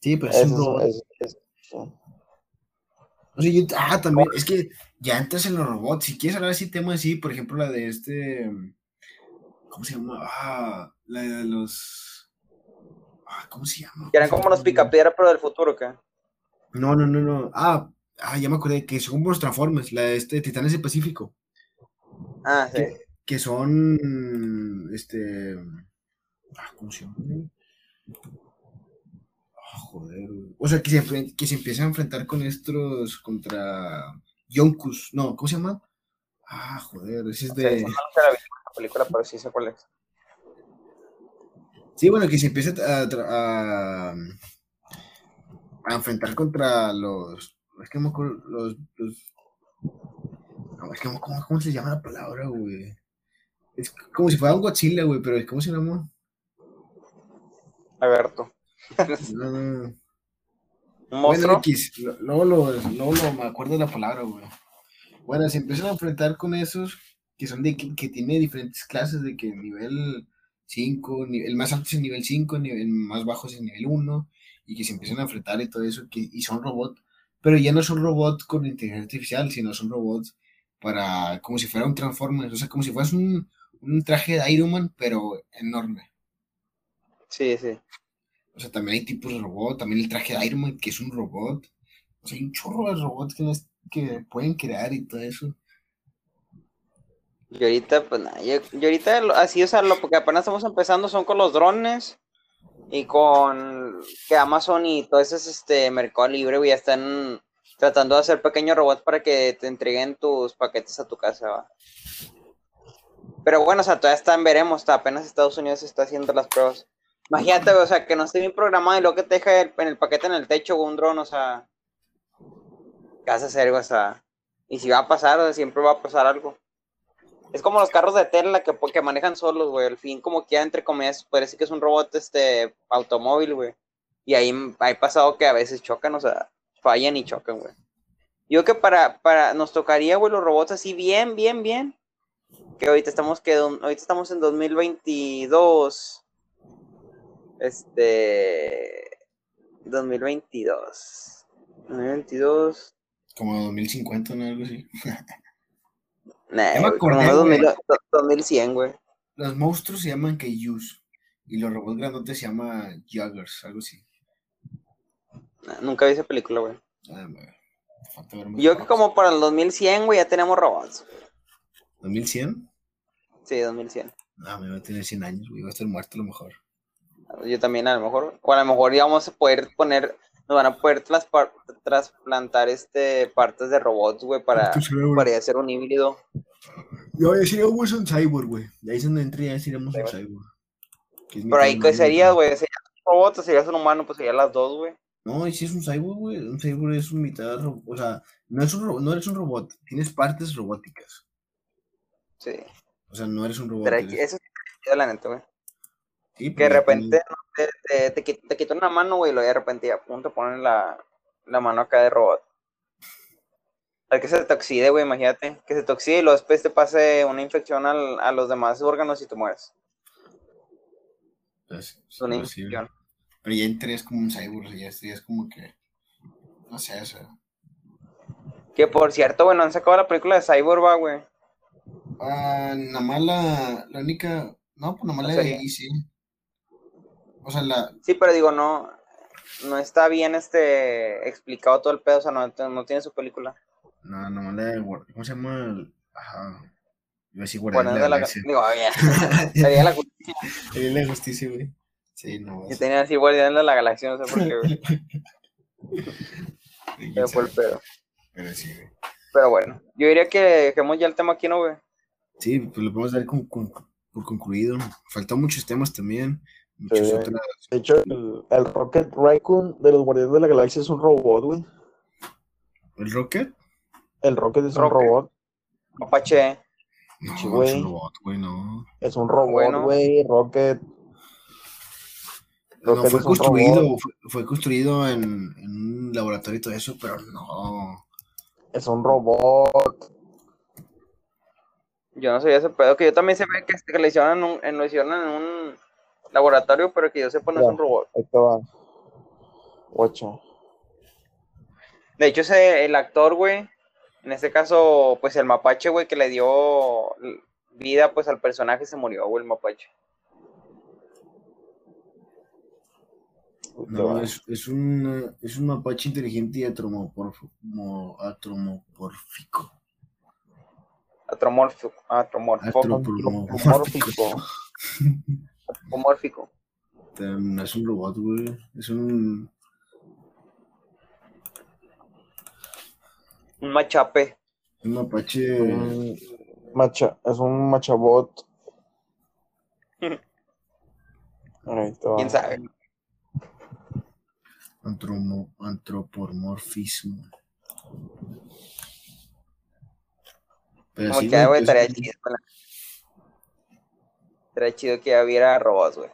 Sí, pero es, un robot. Es, O sea, yo, ah, también, es que ya entras en los robots. Si quieres hablar así, temas así, por ejemplo, la de este. ¿Cómo se llama? Ah, la de los. Ah, ¿Cómo se llama? Que eran como los picapiedra, pero del futuro, ¿qué? No, no, no, no. Ah, ah, ya me acordé que son los Transformers, la de este Titanes del Pacífico. Ah, sí. Que, que son. Este. Ah, ¿Cómo se llama? Ah, joder, güey. O sea, que se, que se empiezan a enfrentar con estos. contra. Yonkus. No, ¿cómo se llama? Ah, joder, ese es de. la película, pero sí sé cuál es. Sí, bueno, que se empieza a, a enfrentar contra los. Es que no me acuerdo, los. los- no, es que no- ¿cómo, cómo se llama la palabra, güey? Es como si fuera un Godzilla, güey, pero ¿cómo se llama? Alberto. No, no, Bueno. X, luego, lo, luego lo- me acuerdo de la palabra, güey. Bueno, se empiezan a enfrentar con esos que son de que, que tiene diferentes clases, de que nivel 5, el más alto es el nivel 5, el más bajo es el nivel 1, y que se empiezan a enfrentar y todo eso, que, y son robots, pero ya no son robots con inteligencia artificial, sino son robots para, como si fuera un Transformers, o sea, como si fueras un, un traje de Iron Man, pero enorme. Sí, sí. O sea, también hay tipos de robot, también el traje de Iron Man, que es un robot. O sea, hay un chorro de robots que, es- que pueden crear y todo eso. Y ahorita, pues nada, yo, yo ahorita así, o sea, lo que apenas estamos empezando son con los drones y con que Amazon y todo ese este Mercado Libre, ya están tratando de hacer pequeños robots para que te entreguen tus paquetes a tu casa, va. Pero bueno, o sea, todavía están, veremos, está, apenas Estados Unidos está haciendo las pruebas. Imagínate, o sea, que no esté bien programado y luego que te deje el- en el paquete en el techo güey, un dron, o sea, ¿qué vas a hacer? O sea, y si va a pasar, o siempre va a pasar algo. Es como los carros de Tesla que, que manejan solos, güey. Al fin, como que entre comillas, parece que es un robot este automóvil, güey. Y ahí ha pasado que a veces chocan, o sea, fallan y chocan, güey. Yo que para, para, nos tocaría, güey, los robots así bien, bien, bien. Que ahorita estamos, que, ahorita estamos en 2022. Este. 2022. 2022. Como 2050 o algo así. Nah, como acordé, unos güey. 2000 2100, güey. Los monstruos se llaman Kaijus. Y los robots grandotes se llaman Juggers, algo así. Nah, Nunca vi esa película, güey. Ah, Yo que como para el 2100, güey, ya tenemos robots. ¿2100? Sí, 2100. Ah, me va a tener 100 años, güey. Va a estar muerto a lo mejor. Yo también a lo mejor, o a lo mejor ya vamos a poder poner, nos van a poder trasplantar este partes de robots, güey, para, para hacer un híbrido. Yo ya seríamos un cyborg, güey. De ahí es donde entré, ya seríamos un cyborg. Pero ahí, ¿qué sería, güey? ¿Sería un robot o sería un humano? Pues sería las dos, güey. No, y si es un cyborg, güey. Un cyborg es un mitad O sea, no, es un no eres un robot. Tienes partes robóticas. Sí. O sea, no eres un robot. Pero eres- eso es la neta, güey. sí, Que de pues repente no, te, te, te, te quitan una mano, güey, y luego de repente a punto ponen la, la mano acá de robot. Al que se te oxide, güey, imagínate. Que se te oxide y luego después te pase una infección al- a los demás órganos y te mueres. pues, Es una pues infección. Pero ya entré es como un cyborg. Ya, es- ya es como que. No sé, o sea. Que por cierto, güey, no han sacado la película de Cyborg, va, güey. Ah, nada más la, la única. No, pues nada más La la de serie. Sí. O sea, la. Sí, pero digo, no, no está bien este explicado todo el pedo, o sea, no, no tiene su película. No, más la de. ¿Cómo se llama? Ajá. Iba a decir Guardianes Bueno, de la la, Galaxia. digo, ya, sería la, Sería la justicia, güey. Sí, no. yo tenía así Guardianes de la Galaxia, no sé por qué, güey, pero fue el pedo. Pero sí, güey. Pero bueno, yo diría que dejemos ya el tema aquí, ¿no, güey? Sí, pues lo podemos dar con- con- por concluido. Faltan muchos temas también. De hecho, el, el Rocket Raccoon de los Guardianes de la Galaxia es un robot, güey. ¿El Rocket? El Rocket es Rocket. un robot. Apache, No, Sí, es un robot, güey, no. Es un robot, Bueno. güey. Rocket. No, Rocket fue es un construido, fue, fue construido en, en un laboratorio y todo eso, pero no. Es un robot. yo no sabía ese pedo, que yo también se ve que, que lo hicieron en un, en, lo hicieron en un laboratorio, pero que yo sepa no es un robot. Ahí te va. Ocho. De hecho, ese, el actor, güey, en este caso, pues el mapache, güey, que le dio vida, pues al personaje se murió, güey, el mapache. No, es, es, un, es un mapache inteligente y atromorfo, atromorfíco. Atromórfico. Atromórfico. Atromórfico. No es un robot, güey. Es un. Un machape. Un mapache. Un macha, es un machabot. ¿Quién sabe? Antromo, antropomorfismo. Pero sí, que, güey, estaría chido. Estaría chido que hubiera robots, güey.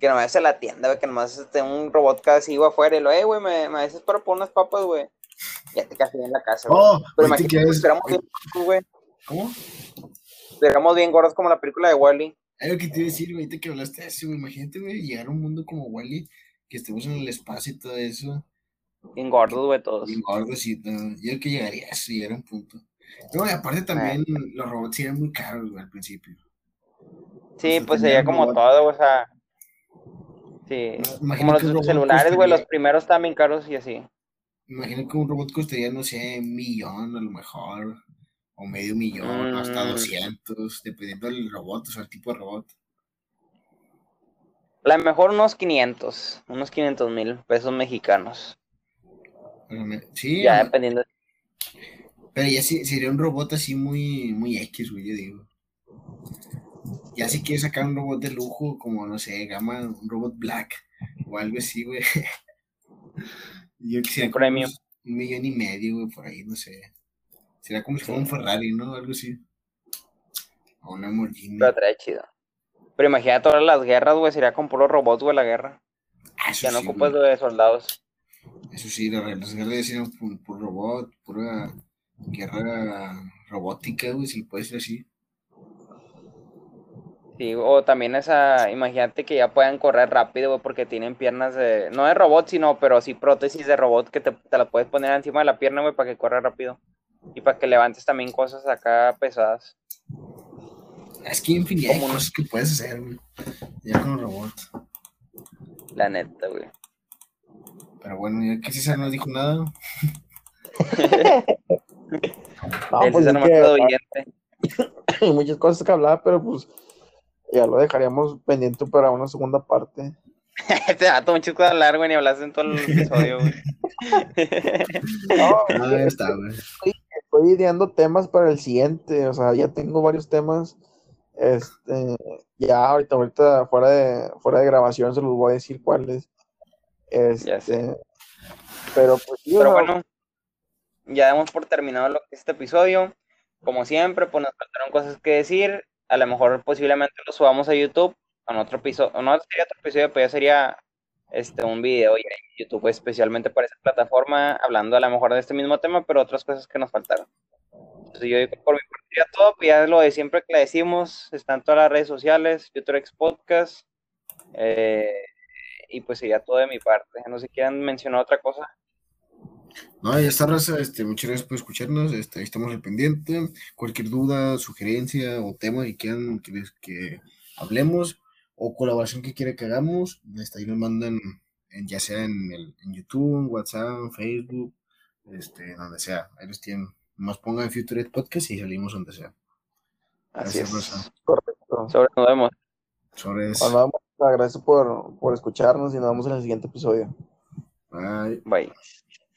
Que nomás se la tienda, güey, que nomás esté un robot casi iba afuera y lo, eh, güey, me, me dices para poner unas papas, güey. Ya te casi en la casa, güey. Oh, Pero imagínate que esperamos bien güey. ¿Cómo? Esperamos bien gordos como la película de Wally. Es lo que te iba a decir, güey, que hablaste de eso, güey. Imagínate, güey, llegar a un mundo como Wally que estemos en el espacio y todo eso. Bien gordos, güey, todos. Bien gordos y todo. Yo creo que llegaría a eso, era un punto. No, y aparte también los robots eran muy caros, güey, al principio. Sí, pues sería como todo, o sea. Sí, como los celulares, güey, los primeros bien caros y así. Imagino que un robot costaría, no sé, un millón a lo mejor, o medio millón, hasta 200, mm. dependiendo del robot, o sea, el tipo de robot. La mejor unos 500, unos 500 mil pesos mexicanos. Sí. Ya dependiendo. Pero ya sería un robot así muy, muy X, güey, yo digo. Ya si quieres sacar un robot de lujo, como, no sé, gama, un robot black, o algo así, güey. yo quisiera como un millón y medio, güey, por ahí, no sé. Será como si fuera un Ferrari, ¿no? Algo así. O una Lamborghini. Pero trae chido. Pero imagínate todas las guerras, güey, sería con puros robots, güey, la guerra. Ah, ya no ocupas de soldados. Eso sí, las guerras serían por, por robot, pura guerra robótica, güey, si puede ser así. Sí, o también esa, imagínate que ya puedan correr rápido, güey, porque tienen piernas de, no de robot, sino, pero sí prótesis de robot que te, te la puedes poner encima de la pierna, güey, para que corra rápido. Y para que levantes también cosas acá pesadas. Es que infinidad de cosas que puedes hacer, güey. Ya con los robots. La neta, güey. Pero bueno, ya que César no dijo nada. no, pues César no me Hay muchas cosas que hablar, pero pues ya lo dejaríamos pendiente para una segunda parte. Te dato mucho que hablar, güey, ni hablaste en todo el episodio, güey. no, no, ya está, güey. Estoy ideando temas para el siguiente, o sea, ya tengo varios temas este, ya ahorita, ahorita fuera de, fuera de grabación se los voy a decir cuáles. Este, pero pues Pero bueno, ya damos por terminado lo que es este episodio. Como siempre, pues nos faltaron cosas que decir. A lo mejor posiblemente lo subamos a YouTube. En otro episodio, no sería otro episodio, pero ya sería este, un video en YouTube especialmente para esa plataforma, hablando a lo mejor de este mismo tema, pero otras cosas que nos faltaron. Entonces yo digo, por mi parte ya todo, pues ya lo de siempre que le decimos, están todas las redes sociales, YouTube Podcast, eh, y pues sería todo de mi parte. No sé si quieran mencionar otra cosa. No, ya está, Raza. Este, muchas gracias por escucharnos. Este, ahí estamos al pendiente. Cualquier duda, sugerencia o tema que quieran que, que hablemos o colaboración que quiera que hagamos, este, ahí nos mandan, ya sea en, el, en YouTube, WhatsApp, Facebook, este, donde sea. Ahí los tienen más pongan Future Podcast y salimos donde sea. Así es. Correcto. Sobre nos vemos. Sobre eso. Bueno, gracias por, por escucharnos y nos vemos en el siguiente episodio. Bye. Bye.